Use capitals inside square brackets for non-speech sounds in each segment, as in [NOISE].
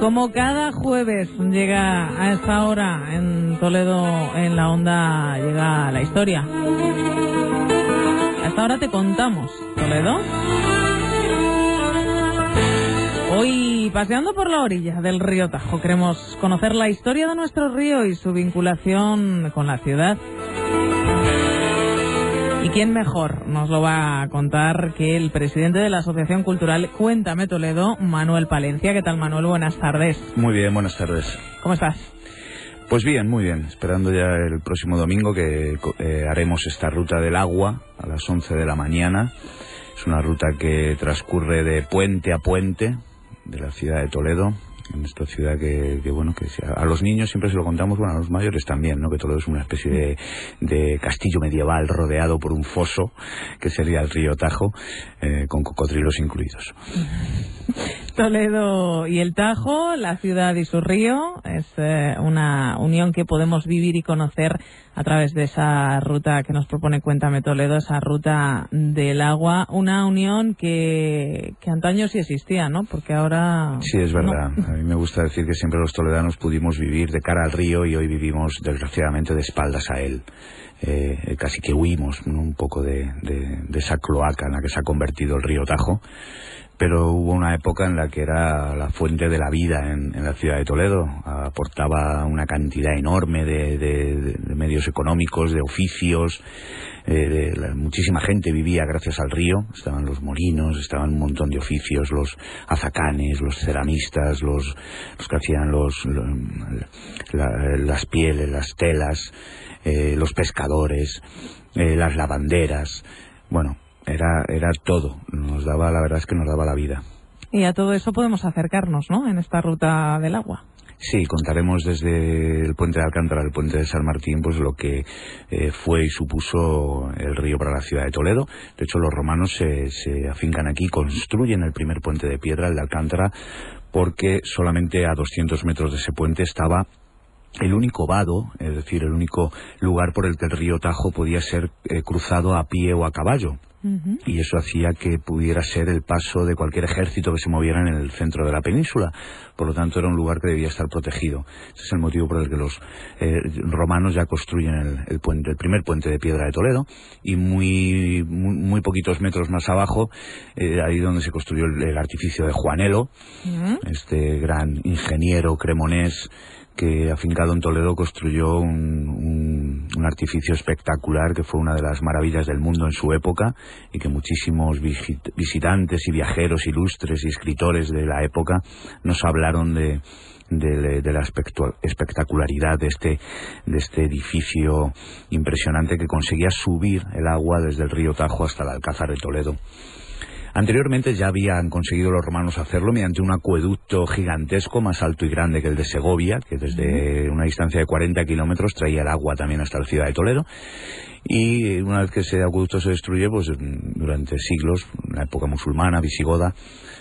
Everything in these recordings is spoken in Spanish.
Como cada jueves llega a esta hora en Toledo, en la onda, llega la historia. A esta hora te contamos, Toledo. Hoy, paseando por la orilla del río Tajo, queremos conocer la historia de nuestro río y su vinculación con la ciudad. ¿Y quién mejor nos lo va a contar que el presidente de la Asociación Cultural Cuéntame Toledo, Manuel Palencia? ¿Qué tal, Manuel? Buenas tardes. Muy bien, buenas tardes. ¿Cómo estás? Pues bien, muy bien. Esperando ya el próximo domingo que eh, haremos esta ruta del agua a las 11 de la mañana. Es una ruta que transcurre de puente a puente de la ciudad de Toledo, en esta ciudad que, bueno, que a los niños siempre se lo contamos, bueno, a los mayores también, ¿no? Que Toledo es una especie de, de castillo medieval rodeado por un foso, que sería el río Tajo, eh, con cocodrilos incluidos. [LAUGHS] Toledo y el Tajo, la ciudad y su río, es eh, una unión que podemos vivir y conocer a través de esa ruta que nos propone Cuéntame Toledo, esa ruta del agua, una unión que, que antaño sí existía, ¿no? Porque ahora... Sí, es verdad. No. A mí me gusta decir que siempre los toledanos pudimos vivir de cara al río y hoy vivimos desgraciadamente de espaldas a él. Eh, casi que huimos ¿no? un poco de, de, de esa cloaca en la que se ha convertido el río Tajo pero hubo una época en la que era la fuente de la vida en, la ciudad de Toledo. Aportaba una cantidad enorme de, medios económicos, de oficios. Eh, muchísima gente vivía gracias al río. Estaban los molinos, estaban un montón de oficios, los azacanes, los ceramistas, los, que hacían los, los la, las pieles, las telas, eh, los pescadores, eh, las lavanderas. Bueno, era, era todo. Nos daba, la verdad es que nos daba la vida. Y a todo eso podemos acercarnos, ¿no? En esta ruta del agua. Sí, contaremos desde el puente de Alcántara al puente de San Martín, pues lo que eh, fue y supuso el río para la ciudad de Toledo. De hecho, los romanos se, se afincan aquí, construyen el primer puente de piedra, el de Alcántara, porque solamente a 200 metros de ese puente estaba el único vado, es decir, el único lugar por el que el río Tajo podía ser eh, cruzado a pie o a caballo. Uh -huh. Y eso hacía que pudiera ser el paso de cualquier ejército que se moviera en el centro de la península. Por lo tanto, era un lugar que debía estar protegido. Ese es el motivo por el que los eh, romanos ya construyen el, el, puente, el primer puente de piedra de Toledo. Y muy, muy, muy poquitos metros más abajo, eh, ahí donde se construyó el, el artificio de Juanelo, uh -huh. este gran ingeniero cremonés que afincado en Toledo construyó un, un, un, artificio espectacular que fue una de las maravillas del mundo en su época y que muchísimos visitantes y viajeros ilustres y escritores de la época nos hablaron de, la espectacularidad de este, de este edificio impresionante que conseguía subir el agua desde el río Tajo hasta el Alcázar de Toledo. Anteriormente ya habían conseguido los romanos hacerlo mediante un acueducto gigantesco más alto y grande que el de Segovia, que desde una distancia de 40 kilómetros traía el agua también hasta la ciudad de Toledo. Y una vez que ese acueducto se destruye, pues durante siglos, en la época musulmana, visigoda,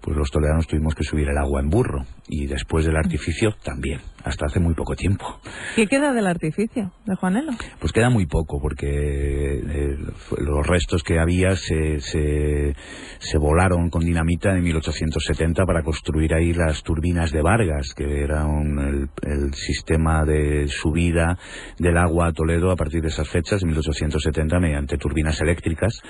pues los toledanos tuvimos que subir el agua en burro. Y después del artificio también, hasta hace muy poco tiempo. ¿Qué queda del artificio de Juanelo? Pues queda muy poco, porque eh, los restos que había se, se, se, volaron con dinamita en 1870 para construir ahí las turbinas de Vargas, que era un, el, el, sistema de subida del agua a Toledo a partir de esas fechas, en 1870, mediante turbinas eléctricas,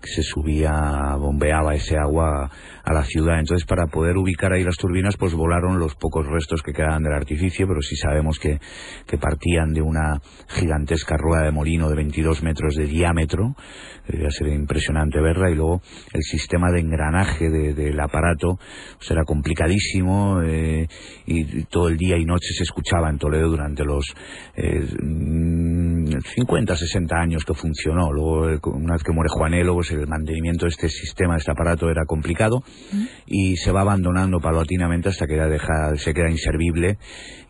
que se subía, bombeaba ese agua a la ciudad. Entonces, para poder ubicar ahí las turbinas, pues volaron los pocos restos que quedaban del artificio, pero sí sabemos que, que partían de una gigantesca rueda de molino de 22 metros de diámetro, debía ser impresionante verla, y luego el sistema de engranaje del de, del aparato pues era complicadísimo, eh, y todo el día y noche se escuchaba en Toledo durante los eh, 50, 60 años que funcionó. Luego, eh, una vez que muere Juanelo, pues el mantenimiento de este sistema, de este aparato era complicado y se va abandonando paulatinamente hasta que ya deja, se queda inservible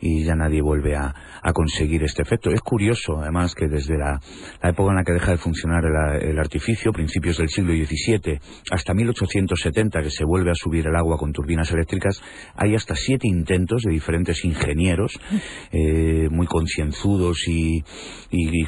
y ya nadie vuelve a, conseguir este efecto. Es curioso, además, que desde la, época en la que deja de funcionar el, artificio, principios del siglo XVII, hasta 1870, que se vuelve a subir el agua con turbinas eléctricas, hay hasta siete intentos de diferentes ingenieros, eh, muy concienzudos y,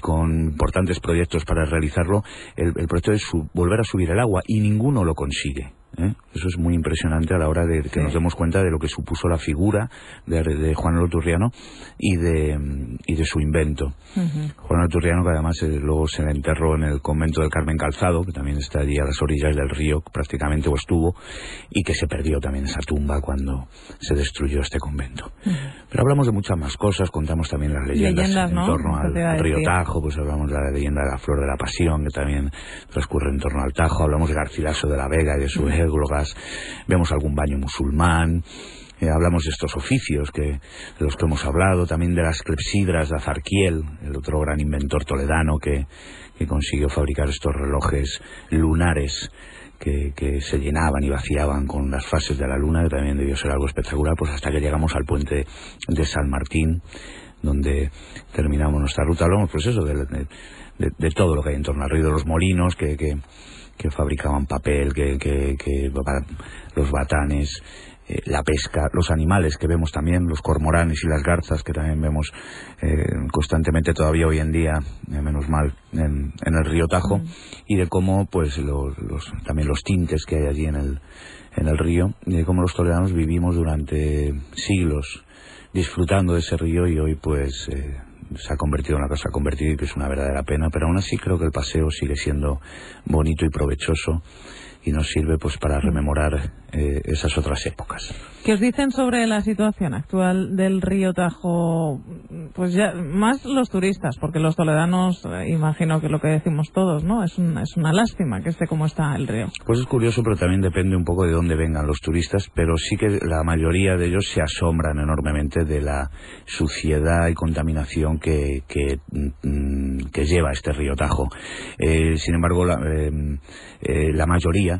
con importantes proyectos para realizarlo, el, proyecto es volver a subir el agua y ninguno lo consigue. ¿Eh? Eso es muy impresionante a la hora de que nos demos cuenta de lo que supuso la figura de, Juan Loturriano y de, y de su invento. Juan Loturriano, que además eh, luego se le enterró en el convento del Carmen Calzado, que también está allí a las orillas del río, prácticamente o estuvo, y que se perdió también esa tumba cuando se destruyó este convento. Pero hablamos de muchas más cosas, contamos también las leyendas, en torno al, río Tajo, pues hablamos de la leyenda de la Flor de la Pasión, que también transcurre en torno al Tajo, hablamos de Garcilaso de la Vega y de su vemos algún baño musulmán, eh, hablamos de estos oficios que, de los que hemos hablado, también de las clepsidras de Azarquiel, el otro gran inventor toledano que, consiguió fabricar estos relojes lunares que, se llenaban y vaciaban con las fases de la luna, que también debió ser algo espectacular, pues hasta que llegamos al puente de San Martín, donde terminamos nuestra ruta. Hablamos, pues eso, de, todo lo que hay en torno al río de los molinos, que, que que fabricaban papel, que, que, los batanes, eh, la pesca, los animales que vemos también, los cormoranes y las garzas que también vemos eh, constantemente todavía hoy en día, eh, menos mal, en, el río Tajo, y de cómo pues los, también los tintes que hay allí en el, en el río, y de cómo los toledanos vivimos durante siglos disfrutando de ese río y hoy pues se ha convertido en una cosa convertida y que es una verdadera pena, pero aún así creo que el paseo sigue siendo bonito y provechoso y nos sirve pues para rememorar eh, esas otras épocas. ¿Qué os dicen sobre la situación actual del río Tajo? Pues ya, más los turistas, porque los toledanos, eh, imagino que lo que decimos todos, ¿no? Es, es una lástima que esté como está el río. Pues es curioso, pero también depende un poco de dónde vengan los turistas, pero sí que la mayoría de ellos se asombran enormemente de la suciedad y contaminación que, que, mm, que lleva este río Tajo. Eh, sin embargo, la, la mayoría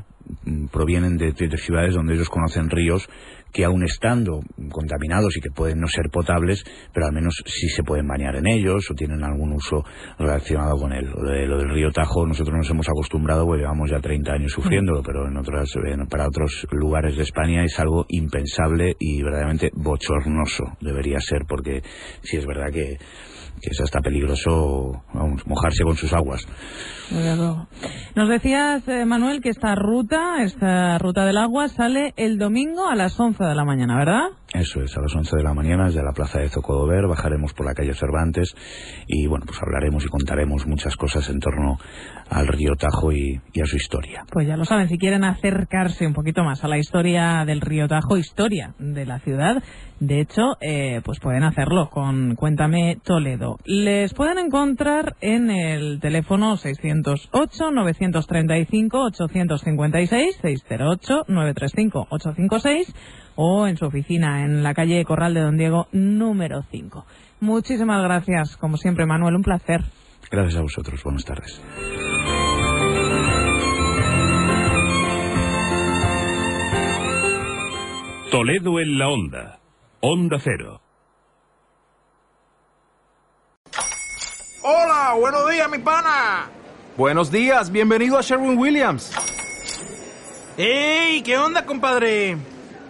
provienen de, ciudades donde ellos conocen ríos que aun estando contaminados y que pueden no ser potables, pero al menos sí se pueden bañar en ellos o tienen algún uso relacionado con él. Lo, del río Tajo nosotros nos hemos acostumbrado, pues llevamos ya 30 años sufriéndolo, pero en otras, para otros lugares de España es algo impensable y verdaderamente bochornoso debería ser, porque si es verdad que que es hasta peligroso mojarse con sus aguas. Nos decías, eh, Manuel, que esta ruta, esta ruta del agua, sale el domingo a las 11 de la mañana, ¿verdad? Eso es, a las 11 de la mañana desde la plaza de Zocodover, bajaremos por la calle Cervantes y, bueno, pues hablaremos y contaremos muchas cosas en torno al río Tajo y, a su historia. Pues ya lo saben, si quieren acercarse un poquito más a la historia del río Tajo, historia de la ciudad, de hecho, eh, pues pueden hacerlo con Cuéntame Toledo. Les pueden encontrar en el teléfono 608-935-856, 608-935-856 o en su oficina en la calle Corral de Don Diego número 5. Muchísimas gracias, como siempre, Manuel, un placer. Gracias a vosotros, buenas tardes. Toledo en la onda. Onda Cero. Hola, buenos días, mi pana. Buenos días, bienvenido a Sherwin Williams. ¡Ey! ¿Qué onda, compadre?